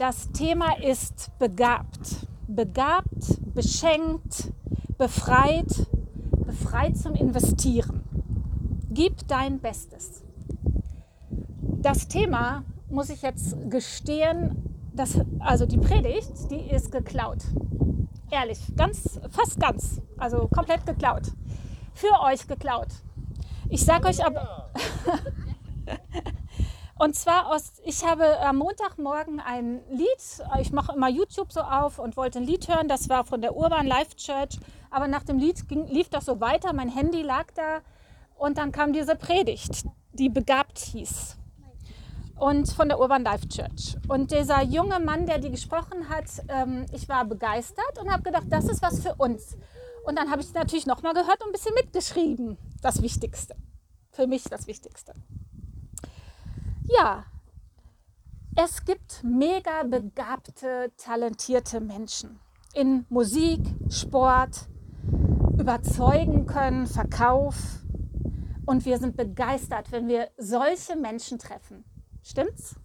Das Thema ist begabt. Begabt, beschenkt, befreit, befreit zum Investieren. Gib dein Bestes. Das Thema, muss ich jetzt gestehen, das, also die Predigt, die ist geklaut. Ehrlich, ganz, fast ganz, also komplett geklaut. Für euch geklaut. Ich sage euch aber, Und zwar aus, ich habe am Montagmorgen ein Lied, ich mache immer YouTube so auf und wollte ein Lied hören, das war von der Urban Life Church, aber nach dem Lied ging, lief das so weiter, mein Handy lag da und dann kam diese Predigt, die begabt hieß und von der Urban Life Church. Und dieser junge Mann, der die gesprochen hat, ähm, ich war begeistert und habe gedacht, das ist was für uns. Und dann habe ich natürlich nochmal gehört und ein bisschen mitgeschrieben. Das Wichtigste. Für mich das Wichtigste. Ja, es gibt mega begabte, talentierte Menschen in Musik, Sport, überzeugen können, Verkauf. Und wir sind begeistert, wenn wir solche Menschen treffen. Stimmt's?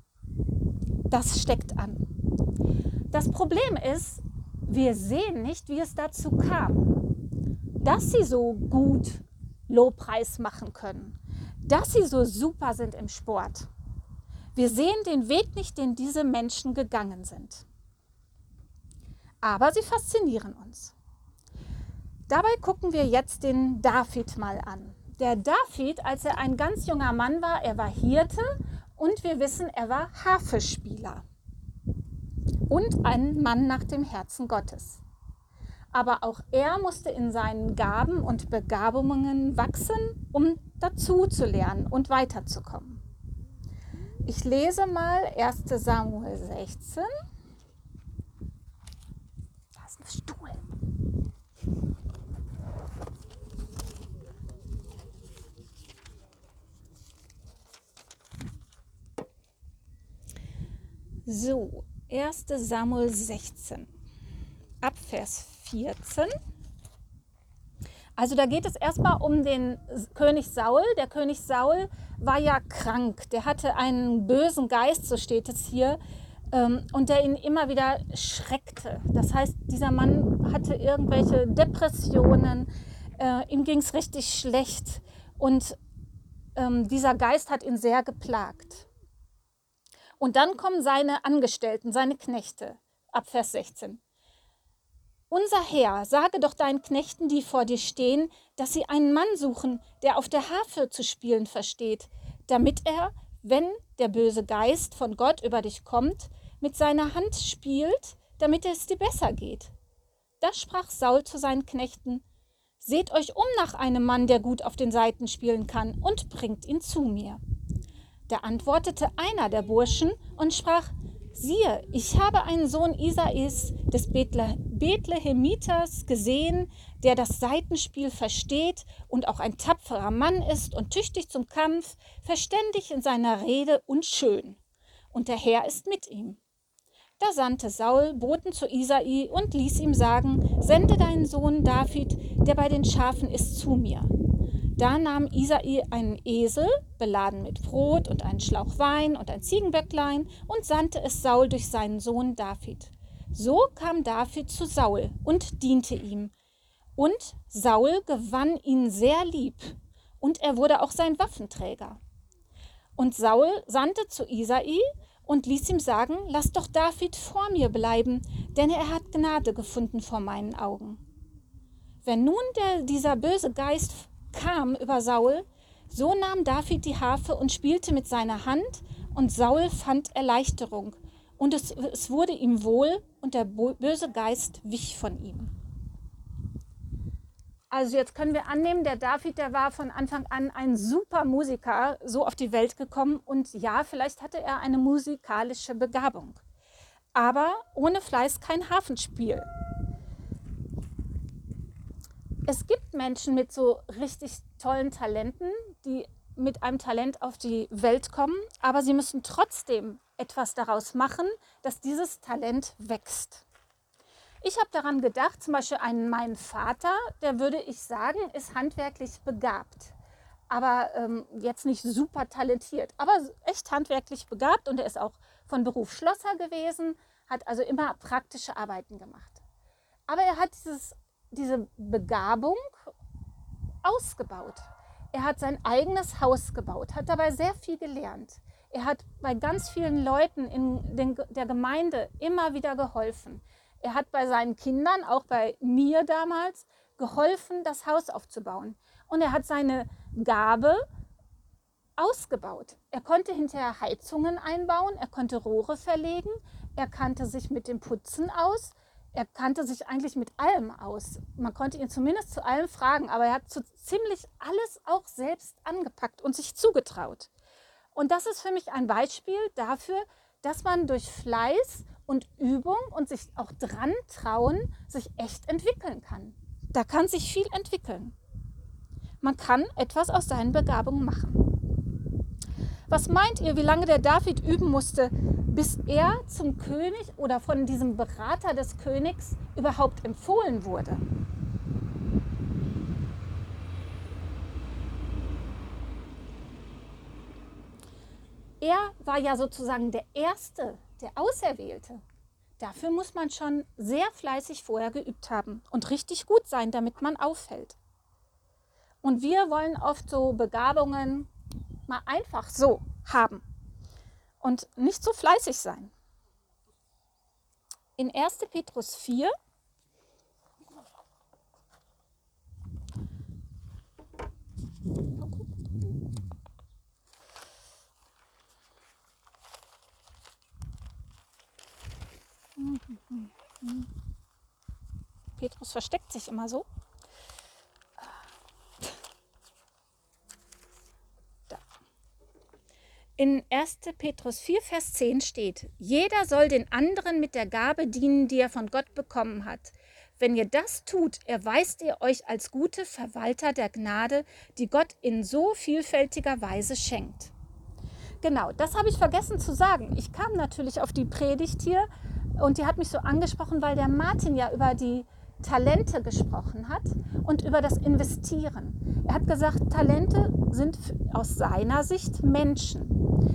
Das steckt an. Das Problem ist, wir sehen nicht, wie es dazu kam, dass sie so gut Lobpreis machen können, dass sie so super sind im Sport. Wir sehen den Weg nicht, den diese Menschen gegangen sind. Aber sie faszinieren uns. Dabei gucken wir jetzt den David mal an. Der David, als er ein ganz junger Mann war, er war Hirte und wir wissen, er war Harfespieler und ein Mann nach dem Herzen Gottes. Aber auch er musste in seinen Gaben und Begabungen wachsen, um dazu zu lernen und weiterzukommen. Ich lese mal 1 Samuel 16. Da ist ein Stuhl. So, 1 Samuel 16, ab Vers 14. Also da geht es erstmal um den König Saul. Der König Saul war ja krank. Der hatte einen bösen Geist, so steht es hier, ähm, und der ihn immer wieder schreckte. Das heißt, dieser Mann hatte irgendwelche Depressionen, äh, ihm ging es richtig schlecht und ähm, dieser Geist hat ihn sehr geplagt. Und dann kommen seine Angestellten, seine Knechte, ab Vers 16. Unser Herr, sage doch deinen Knechten, die vor dir stehen, dass sie einen Mann suchen, der auf der Harfe zu spielen versteht, damit er, wenn der böse Geist von Gott über dich kommt, mit seiner Hand spielt, damit es dir besser geht. Da sprach Saul zu seinen Knechten, Seht euch um nach einem Mann, der gut auf den Saiten spielen kann, und bringt ihn zu mir. Da antwortete einer der Burschen und sprach, Siehe, ich habe einen Sohn Isais des Bethle Bethlehemiters gesehen, der das Seitenspiel versteht und auch ein tapferer Mann ist und tüchtig zum Kampf, verständig in seiner Rede und schön. Und der Herr ist mit ihm. Da sandte Saul Boten zu Isai und ließ ihm sagen, sende deinen Sohn David, der bei den Schafen ist, zu mir. Da nahm Isai einen Esel, beladen mit Brot und einen Schlauch Wein und ein Ziegenböcklein und sandte es Saul durch seinen Sohn David. So kam David zu Saul und diente ihm. Und Saul gewann ihn sehr lieb, und er wurde auch sein Waffenträger. Und Saul sandte zu Isai und ließ ihm sagen, lass doch David vor mir bleiben, denn er hat Gnade gefunden vor meinen Augen. Wenn nun der, dieser böse Geist kam über Saul, so nahm David die Harfe und spielte mit seiner Hand, und Saul fand Erleichterung, und es, es wurde ihm wohl, und der böse Geist wich von ihm. Also jetzt können wir annehmen, der David, der war von Anfang an ein super Musiker, so auf die Welt gekommen. Und ja, vielleicht hatte er eine musikalische Begabung. Aber ohne Fleiß kein Hafenspiel es gibt Menschen mit so richtig tollen Talenten, die mit einem Talent auf die Welt kommen, aber sie müssen trotzdem etwas daraus machen, dass dieses Talent wächst. Ich habe daran gedacht, zum Beispiel einen, mein Vater, der würde ich sagen, ist handwerklich begabt. aber ähm, jetzt nicht super talentiert, aber echt handwerklich begabt und er ist auch von Beruf Schlosser gewesen, hat also immer praktische Arbeiten gemacht. Aber er hat dieses, diese Begabung ausgebaut. Er hat sein eigenes Haus gebaut, hat dabei sehr viel gelernt. Er hat bei ganz vielen Leuten in den, der Gemeinde immer wieder geholfen. Er hat bei seinen Kindern, auch bei mir damals, geholfen, das Haus aufzubauen. Und er hat seine Gabe ausgebaut. Er konnte hinterher Heizungen einbauen, er konnte Rohre verlegen, er kannte sich mit dem Putzen aus, er kannte sich eigentlich mit allem aus. Man konnte ihn zumindest zu allem fragen, aber er hat so ziemlich alles auch selbst angepackt und sich zugetraut. Und das ist für mich ein Beispiel dafür, dass man durch Fleiß und Übung und sich auch dran trauen, sich echt entwickeln kann. Da kann sich viel entwickeln. Man kann etwas aus seinen Begabungen machen. Was meint ihr, wie lange der David üben musste, bis er zum König oder von diesem Berater des Königs überhaupt empfohlen wurde? Er war ja sozusagen der Erste, der Auserwählte. Dafür muss man schon sehr fleißig vorher geübt haben und richtig gut sein, damit man auffällt. Und wir wollen oft so Begabungen mal einfach so haben und nicht so fleißig sein. In 1. Petrus 4 Petrus versteckt sich immer so. In 1. Petrus 4, Vers 10 steht, jeder soll den anderen mit der Gabe dienen, die er von Gott bekommen hat. Wenn ihr das tut, erweist ihr euch als gute Verwalter der Gnade, die Gott in so vielfältiger Weise schenkt. Genau, das habe ich vergessen zu sagen. Ich kam natürlich auf die Predigt hier und die hat mich so angesprochen, weil der Martin ja über die Talente gesprochen hat und über das Investieren. Er hat gesagt, Talente sind aus seiner Sicht Menschen,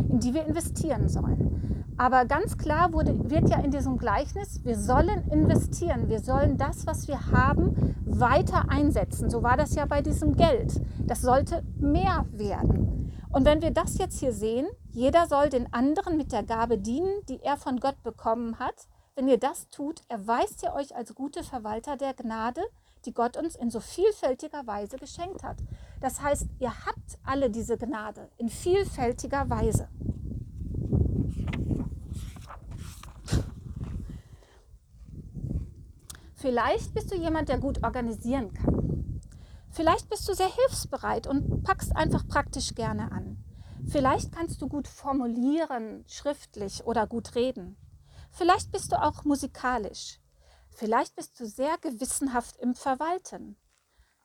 in die wir investieren sollen. Aber ganz klar wurde, wird ja in diesem Gleichnis, wir sollen investieren, wir sollen das, was wir haben, weiter einsetzen. So war das ja bei diesem Geld. Das sollte mehr werden. Und wenn wir das jetzt hier sehen, jeder soll den anderen mit der Gabe dienen, die er von Gott bekommen hat, wenn ihr das tut, erweist ihr euch als gute Verwalter der Gnade, die Gott uns in so vielfältiger Weise geschenkt hat. Das heißt, ihr habt alle diese Gnade in vielfältiger Weise. Vielleicht bist du jemand, der gut organisieren kann. Vielleicht bist du sehr hilfsbereit und packst einfach praktisch gerne an. Vielleicht kannst du gut formulieren, schriftlich oder gut reden. Vielleicht bist du auch musikalisch. Vielleicht bist du sehr gewissenhaft im Verwalten.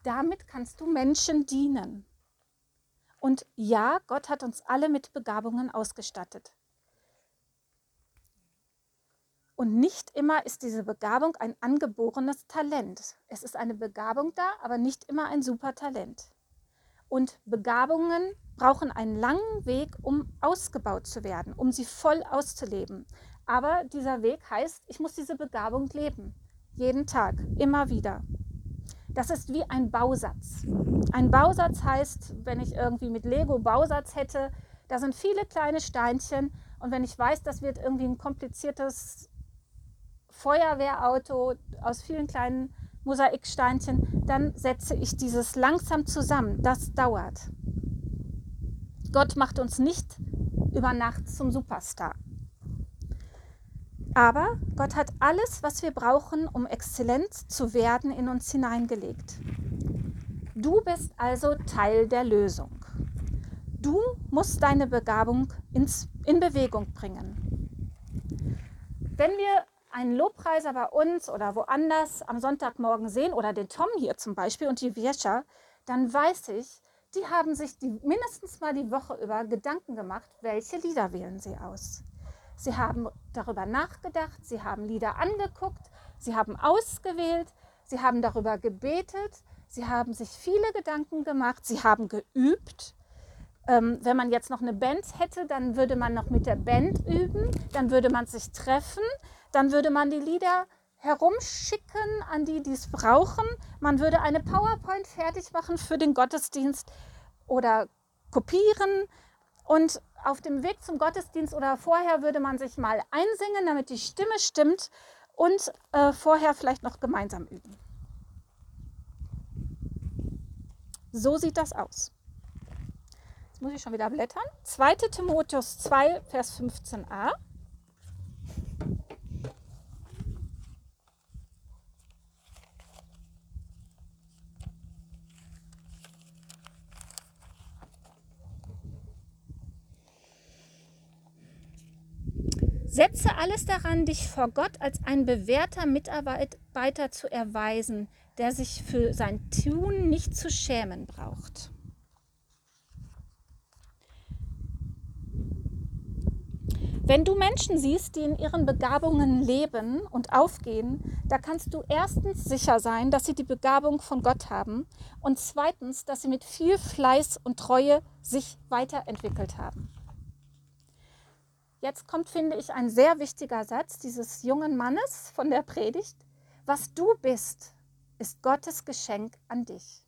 Damit kannst du Menschen dienen. Und ja, Gott hat uns alle mit Begabungen ausgestattet. Und nicht immer ist diese Begabung ein angeborenes Talent. Es ist eine Begabung da, aber nicht immer ein super Talent. Und Begabungen brauchen einen langen Weg, um ausgebaut zu werden, um sie voll auszuleben. Aber dieser Weg heißt, ich muss diese Begabung leben. Jeden Tag, immer wieder. Das ist wie ein Bausatz. Ein Bausatz heißt, wenn ich irgendwie mit Lego Bausatz hätte, da sind viele kleine Steinchen und wenn ich weiß, das wird irgendwie ein kompliziertes Feuerwehrauto aus vielen kleinen Mosaiksteinchen, dann setze ich dieses langsam zusammen. Das dauert. Gott macht uns nicht über Nacht zum Superstar. Aber Gott hat alles, was wir brauchen, um exzellent zu werden, in uns hineingelegt. Du bist also Teil der Lösung. Du musst deine Begabung ins, in Bewegung bringen. Wenn wir einen Lobpreiser bei uns oder woanders am Sonntagmorgen sehen oder den Tom hier zum Beispiel und die Wirscher, dann weiß ich, die haben sich die, mindestens mal die Woche über Gedanken gemacht, welche Lieder wählen sie aus. Sie haben darüber nachgedacht, sie haben Lieder angeguckt, sie haben ausgewählt, sie haben darüber gebetet, Sie haben sich viele Gedanken gemacht, sie haben geübt. Ähm, wenn man jetzt noch eine Band hätte, dann würde man noch mit der Band üben, dann würde man sich treffen, dann würde man die Lieder herumschicken an die, die es brauchen. Man würde eine PowerPoint fertig machen für den Gottesdienst oder kopieren. Und auf dem Weg zum Gottesdienst oder vorher würde man sich mal einsingen, damit die Stimme stimmt und äh, vorher vielleicht noch gemeinsam üben. So sieht das aus. Jetzt muss ich schon wieder blättern. 2. Timotheus 2, Vers 15a. Setze alles daran, dich vor Gott als ein bewährter Mitarbeiter zu erweisen, der sich für sein Tun nicht zu schämen braucht. Wenn du Menschen siehst, die in ihren Begabungen leben und aufgehen, da kannst du erstens sicher sein, dass sie die Begabung von Gott haben und zweitens, dass sie mit viel Fleiß und Treue sich weiterentwickelt haben. Jetzt kommt, finde ich, ein sehr wichtiger Satz dieses jungen Mannes von der Predigt. Was du bist, ist Gottes Geschenk an dich.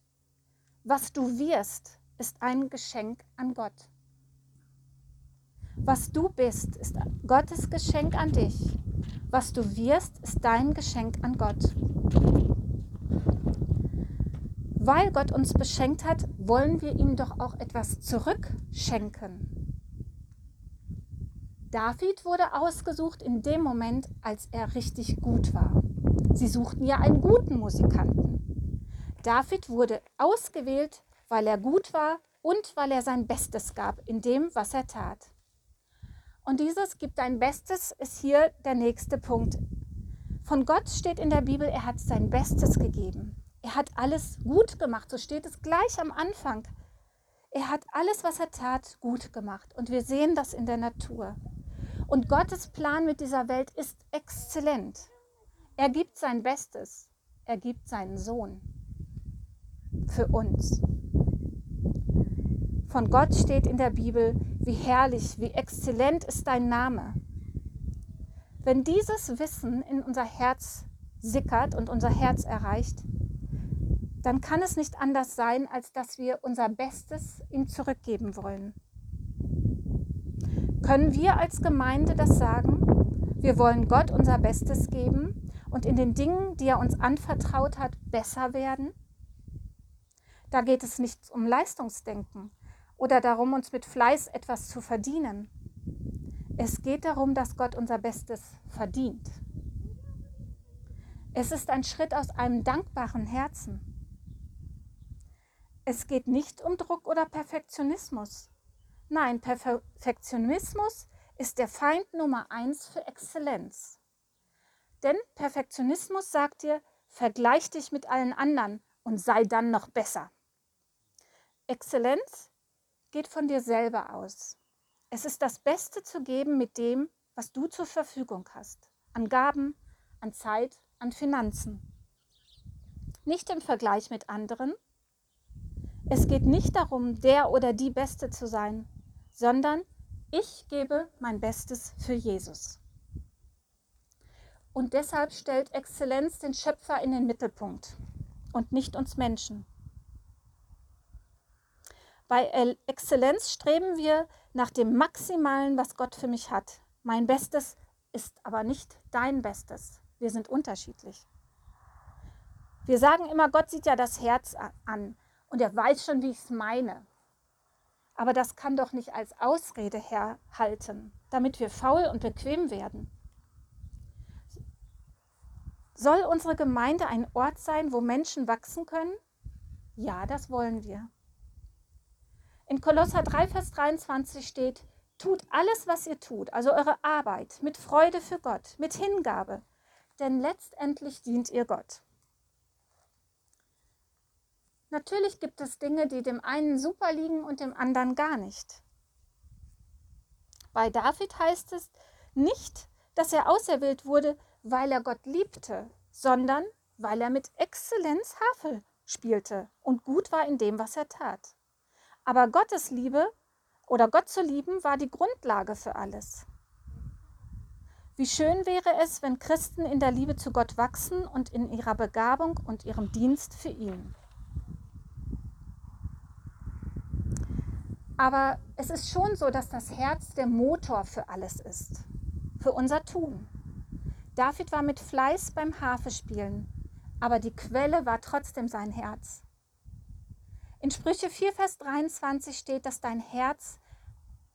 Was du wirst, ist ein Geschenk an Gott. Was du bist, ist Gottes Geschenk an dich. Was du wirst, ist dein Geschenk an Gott. Weil Gott uns beschenkt hat, wollen wir ihm doch auch etwas zurückschenken. David wurde ausgesucht in dem Moment, als er richtig gut war. Sie suchten ja einen guten Musikanten. David wurde ausgewählt, weil er gut war und weil er sein Bestes gab in dem, was er tat. Und dieses gibt ein Bestes ist hier der nächste Punkt. Von Gott steht in der Bibel, er hat sein Bestes gegeben. Er hat alles gut gemacht, so steht es gleich am Anfang. Er hat alles, was er tat, gut gemacht. Und wir sehen das in der Natur. Und Gottes Plan mit dieser Welt ist exzellent. Er gibt sein Bestes. Er gibt seinen Sohn für uns. Von Gott steht in der Bibel, wie herrlich, wie exzellent ist dein Name. Wenn dieses Wissen in unser Herz sickert und unser Herz erreicht, dann kann es nicht anders sein, als dass wir unser Bestes ihm zurückgeben wollen. Können wir als Gemeinde das sagen? Wir wollen Gott unser Bestes geben und in den Dingen, die er uns anvertraut hat, besser werden? Da geht es nicht um Leistungsdenken oder darum, uns mit Fleiß etwas zu verdienen. Es geht darum, dass Gott unser Bestes verdient. Es ist ein Schritt aus einem dankbaren Herzen. Es geht nicht um Druck oder Perfektionismus. Nein, Perfektionismus ist der Feind Nummer eins für Exzellenz. Denn Perfektionismus sagt dir, vergleich dich mit allen anderen und sei dann noch besser. Exzellenz geht von dir selber aus. Es ist das Beste zu geben mit dem, was du zur Verfügung hast. An Gaben, an Zeit, an Finanzen. Nicht im Vergleich mit anderen. Es geht nicht darum, der oder die Beste zu sein, sondern ich gebe mein Bestes für Jesus. Und deshalb stellt Exzellenz den Schöpfer in den Mittelpunkt und nicht uns Menschen. Bei Exzellenz streben wir nach dem Maximalen, was Gott für mich hat. Mein Bestes ist aber nicht dein Bestes. Wir sind unterschiedlich. Wir sagen immer, Gott sieht ja das Herz an und er weiß schon, wie ich es meine. Aber das kann doch nicht als Ausrede herhalten, damit wir faul und bequem werden. Soll unsere Gemeinde ein Ort sein, wo Menschen wachsen können? Ja, das wollen wir. In Kolosser 3, Vers 23 steht, tut alles, was ihr tut, also eure Arbeit, mit Freude für Gott, mit Hingabe, denn letztendlich dient ihr Gott. Natürlich gibt es Dinge, die dem einen super liegen und dem anderen gar nicht. Bei David heißt es nicht, dass er auserwählt wurde, weil er Gott liebte, sondern weil er mit Exzellenz Havel spielte und gut war in dem, was er tat. Aber Gottes Liebe oder Gott zu lieben war die Grundlage für alles. Wie schön wäre es, wenn Christen in der Liebe zu Gott wachsen und in ihrer Begabung und ihrem Dienst für ihn. Aber es ist schon so, dass das Herz der Motor für alles ist, für unser Tun. David war mit Fleiß beim Harfespielen, aber die Quelle war trotzdem sein Herz. In Sprüche 4, Vers 23 steht, dass dein Herz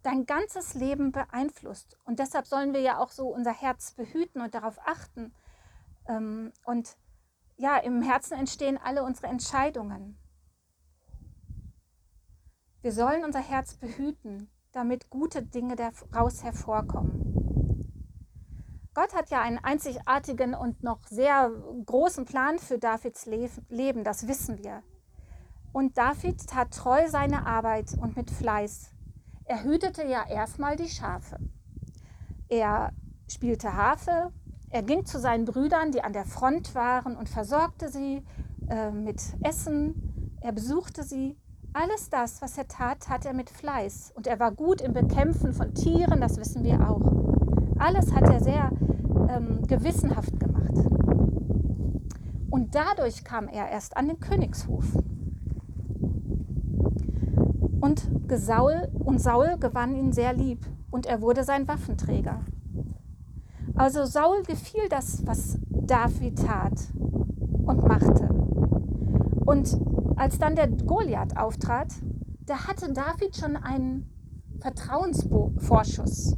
dein ganzes Leben beeinflusst. Und deshalb sollen wir ja auch so unser Herz behüten und darauf achten. Ähm, und ja, im Herzen entstehen alle unsere Entscheidungen. Wir sollen unser Herz behüten, damit gute Dinge daraus hervorkommen. Gott hat ja einen einzigartigen und noch sehr großen Plan für Davids Leben, das wissen wir. Und David tat treu seine Arbeit und mit Fleiß. Er hütete ja erstmal die Schafe. Er spielte Harfe, er ging zu seinen Brüdern, die an der Front waren, und versorgte sie äh, mit Essen. Er besuchte sie. Alles das, was er tat, tat er mit Fleiß. Und er war gut im Bekämpfen von Tieren, das wissen wir auch. Alles hat er sehr ähm, gewissenhaft gemacht. Und dadurch kam er erst an den Königshof. Und Saul, und Saul gewann ihn sehr lieb und er wurde sein Waffenträger. Also Saul gefiel das, was David tat und machte. Und als dann der Goliath auftrat, da hatte David schon einen Vertrauensvorschuss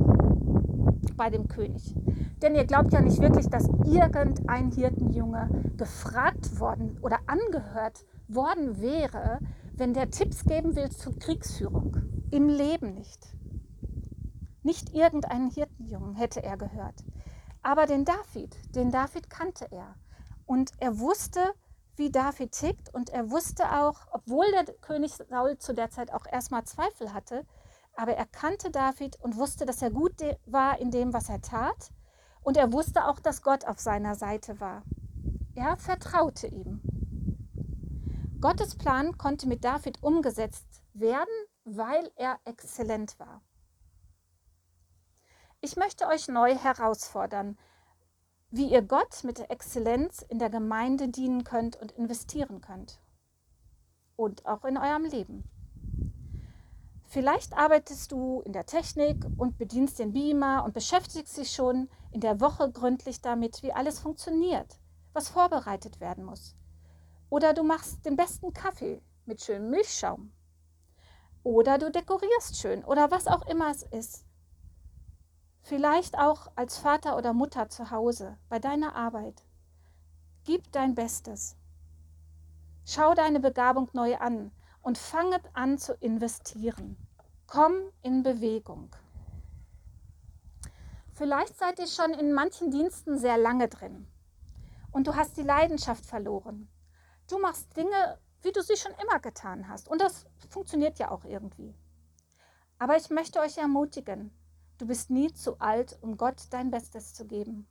bei dem König. Denn ihr glaubt ja nicht wirklich, dass irgendein Hirtenjunge gefragt worden oder angehört worden wäre, wenn der Tipps geben will zur Kriegsführung. Im Leben nicht. Nicht irgendeinen Hirtenjungen hätte er gehört. Aber den David, den David kannte er. Und er wusste, wie David tickt und er wusste auch, obwohl der König Saul zu der Zeit auch erstmal Zweifel hatte, aber er kannte David und wusste, dass er gut war in dem, was er tat. Und er wusste auch, dass Gott auf seiner Seite war. Er vertraute ihm. Gottes Plan konnte mit David umgesetzt werden, weil er exzellent war. Ich möchte euch neu herausfordern, wie ihr Gott mit der Exzellenz in der Gemeinde dienen könnt und investieren könnt. Und auch in eurem Leben. Vielleicht arbeitest du in der Technik und bedienst den Beamer und beschäftigst dich schon in der Woche gründlich damit, wie alles funktioniert, was vorbereitet werden muss. Oder du machst den besten Kaffee mit schönem Milchschaum. Oder du dekorierst schön oder was auch immer es ist. Vielleicht auch als Vater oder Mutter zu Hause, bei deiner Arbeit. Gib dein Bestes. Schau deine Begabung neu an und fange an zu investieren. Komm in Bewegung. Vielleicht seid ihr schon in manchen Diensten sehr lange drin und du hast die Leidenschaft verloren. Du machst Dinge, wie du sie schon immer getan hast und das funktioniert ja auch irgendwie. Aber ich möchte euch ermutigen, du bist nie zu alt, um Gott dein Bestes zu geben.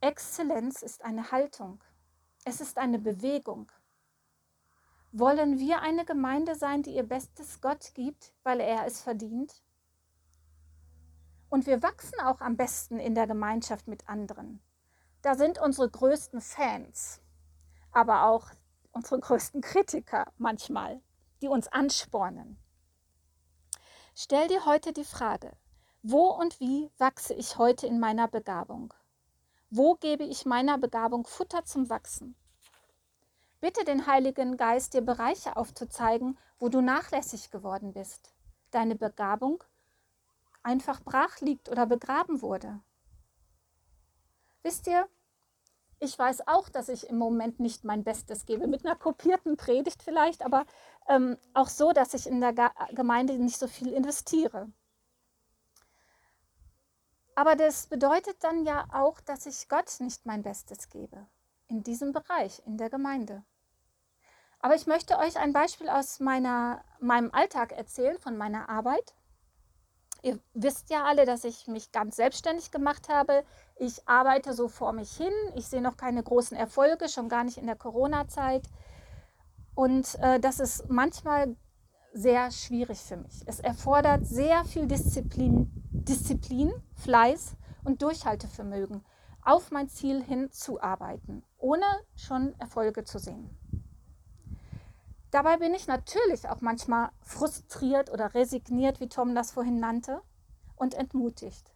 Exzellenz ist eine Haltung. Es ist eine Bewegung. Wollen wir eine Gemeinde sein, die ihr Bestes Gott gibt, weil er es verdient? Und wir wachsen auch am besten in der Gemeinschaft mit anderen. Da sind unsere größten Fans, aber auch unsere größten Kritiker manchmal, die uns anspornen. Stell dir heute die Frage, wo und wie wachse ich heute in meiner Begabung? Wo gebe ich meiner Begabung Futter zum Wachsen? Bitte den Heiligen Geist, dir Bereiche aufzuzeigen, wo du nachlässig geworden bist, deine Begabung einfach brach liegt oder begraben wurde. Wisst ihr, ich weiß auch, dass ich im Moment nicht mein Bestes gebe, mit einer kopierten Predigt vielleicht, aber ähm, auch so, dass ich in der Gemeinde nicht so viel investiere. Aber das bedeutet dann ja auch, dass ich Gott nicht mein Bestes gebe in diesem Bereich, in der Gemeinde. Aber ich möchte euch ein Beispiel aus meiner, meinem Alltag erzählen, von meiner Arbeit. Ihr wisst ja alle, dass ich mich ganz selbstständig gemacht habe. Ich arbeite so vor mich hin. Ich sehe noch keine großen Erfolge, schon gar nicht in der Corona-Zeit. Und äh, das ist manchmal sehr schwierig für mich. Es erfordert sehr viel Disziplin, Disziplin, Fleiß und Durchhaltevermögen, auf mein Ziel hinzuarbeiten, ohne schon Erfolge zu sehen. Dabei bin ich natürlich auch manchmal frustriert oder resigniert, wie Tom das vorhin nannte, und entmutigt.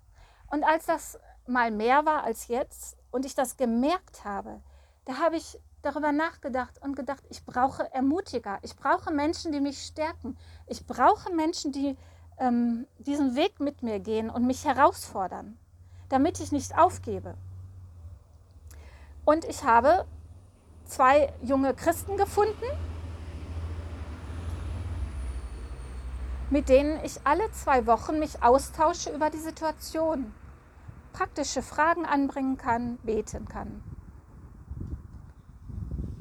Und als das mal mehr war als jetzt und ich das gemerkt habe, da habe ich darüber nachgedacht und gedacht, ich brauche Ermutiger, ich brauche Menschen, die mich stärken, ich brauche Menschen, die ähm, diesen Weg mit mir gehen und mich herausfordern, damit ich nicht aufgebe. Und ich habe zwei junge Christen gefunden, mit denen ich alle zwei Wochen mich austausche über die Situation, praktische Fragen anbringen kann, beten kann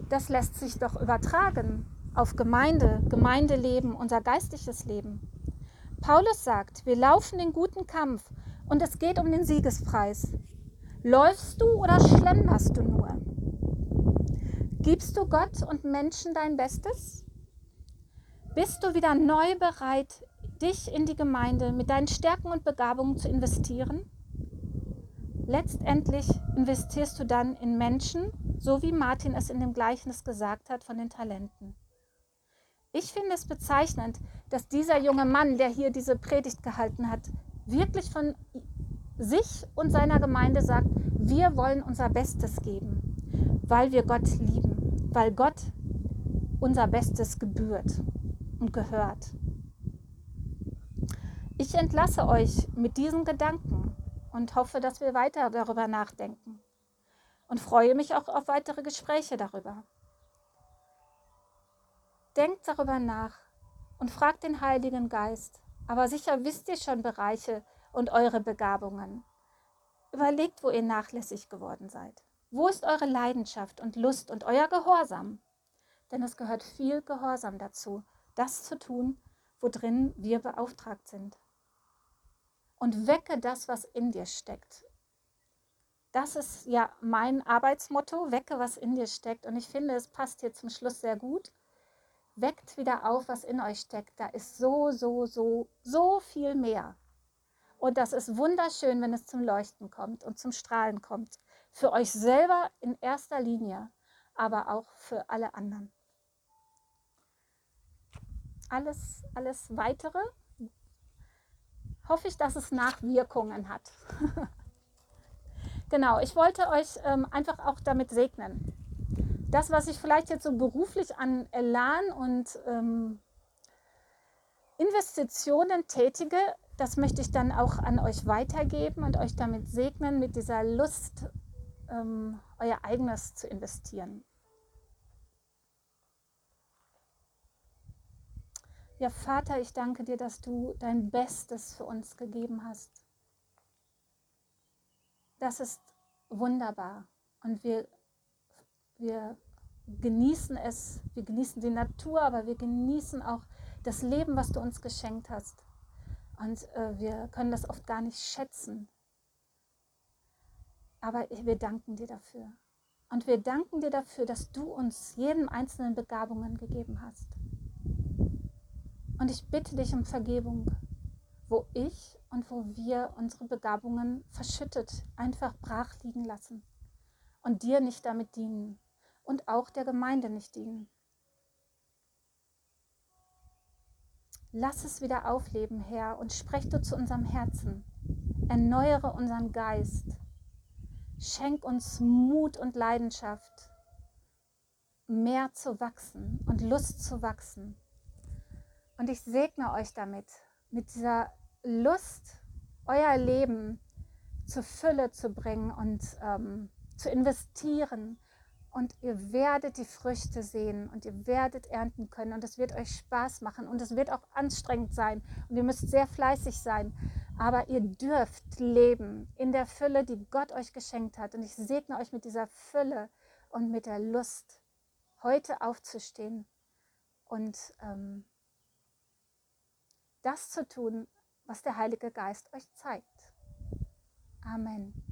das lässt sich doch übertragen auf Gemeinde, Gemeindeleben, unser geistliches Leben. Paulus sagt, wir laufen den guten Kampf und es geht um den Siegespreis. Läufst du oder schlenderst du nur? Gibst du Gott und Menschen dein Bestes? Bist du wieder neu bereit, dich in die Gemeinde mit deinen Stärken und Begabungen zu investieren? Letztendlich investierst du dann in Menschen, so wie Martin es in dem Gleichnis gesagt hat von den Talenten. Ich finde es bezeichnend, dass dieser junge Mann, der hier diese Predigt gehalten hat, wirklich von sich und seiner Gemeinde sagt, wir wollen unser Bestes geben, weil wir Gott lieben, weil Gott unser Bestes gebührt und gehört. Ich entlasse euch mit diesen Gedanken und hoffe, dass wir weiter darüber nachdenken und freue mich auch auf weitere Gespräche darüber. Denkt darüber nach und fragt den Heiligen Geist, aber sicher wisst ihr schon Bereiche und eure Begabungen. Überlegt, wo ihr nachlässig geworden seid. Wo ist eure Leidenschaft und Lust und euer Gehorsam? Denn es gehört viel Gehorsam dazu, das zu tun, worin wir beauftragt sind und wecke das, was in dir steckt. Das ist ja mein Arbeitsmotto, wecke, was in dir steckt. Und ich finde, es passt hier zum Schluss sehr gut. Weckt wieder auf, was in euch steckt. Da ist so, so, so, so viel mehr. Und das ist wunderschön, wenn es zum Leuchten kommt und zum Strahlen kommt. Für euch selber in erster Linie, aber auch für alle anderen. Alles, alles weitere hoffe ich, dass es Nachwirkungen hat. genau, ich wollte euch ähm, einfach auch damit segnen. Das, was ich vielleicht jetzt so beruflich an Elan und ähm, Investitionen tätige, das möchte ich dann auch an euch weitergeben und euch damit segnen, mit dieser Lust, ähm, euer eigenes zu investieren. Ja, Vater, ich danke dir, dass du dein Bestes für uns gegeben hast. Das ist wunderbar und wir, wir genießen es, wir genießen die Natur, aber wir genießen auch das Leben, was du uns geschenkt hast. Und äh, wir können das oft gar nicht schätzen. Aber wir danken dir dafür. Und wir danken dir dafür, dass du uns jedem einzelnen Begabungen gegeben hast. Und ich bitte dich um Vergebung, wo ich und wo wir unsere Begabungen verschüttet, einfach brach liegen lassen und dir nicht damit dienen und auch der Gemeinde nicht dienen. Lass es wieder aufleben, Herr, und sprech du zu unserem Herzen. Erneuere unseren Geist. Schenk uns Mut und Leidenschaft, mehr zu wachsen und Lust zu wachsen und ich segne euch damit, mit dieser Lust, euer Leben zur Fülle zu bringen und ähm, zu investieren. Und ihr werdet die Früchte sehen und ihr werdet ernten können. Und es wird euch Spaß machen und es wird auch anstrengend sein. Und ihr müsst sehr fleißig sein. Aber ihr dürft leben in der Fülle, die Gott euch geschenkt hat. Und ich segne euch mit dieser Fülle und mit der Lust, heute aufzustehen und ähm, das zu tun, was der Heilige Geist euch zeigt. Amen.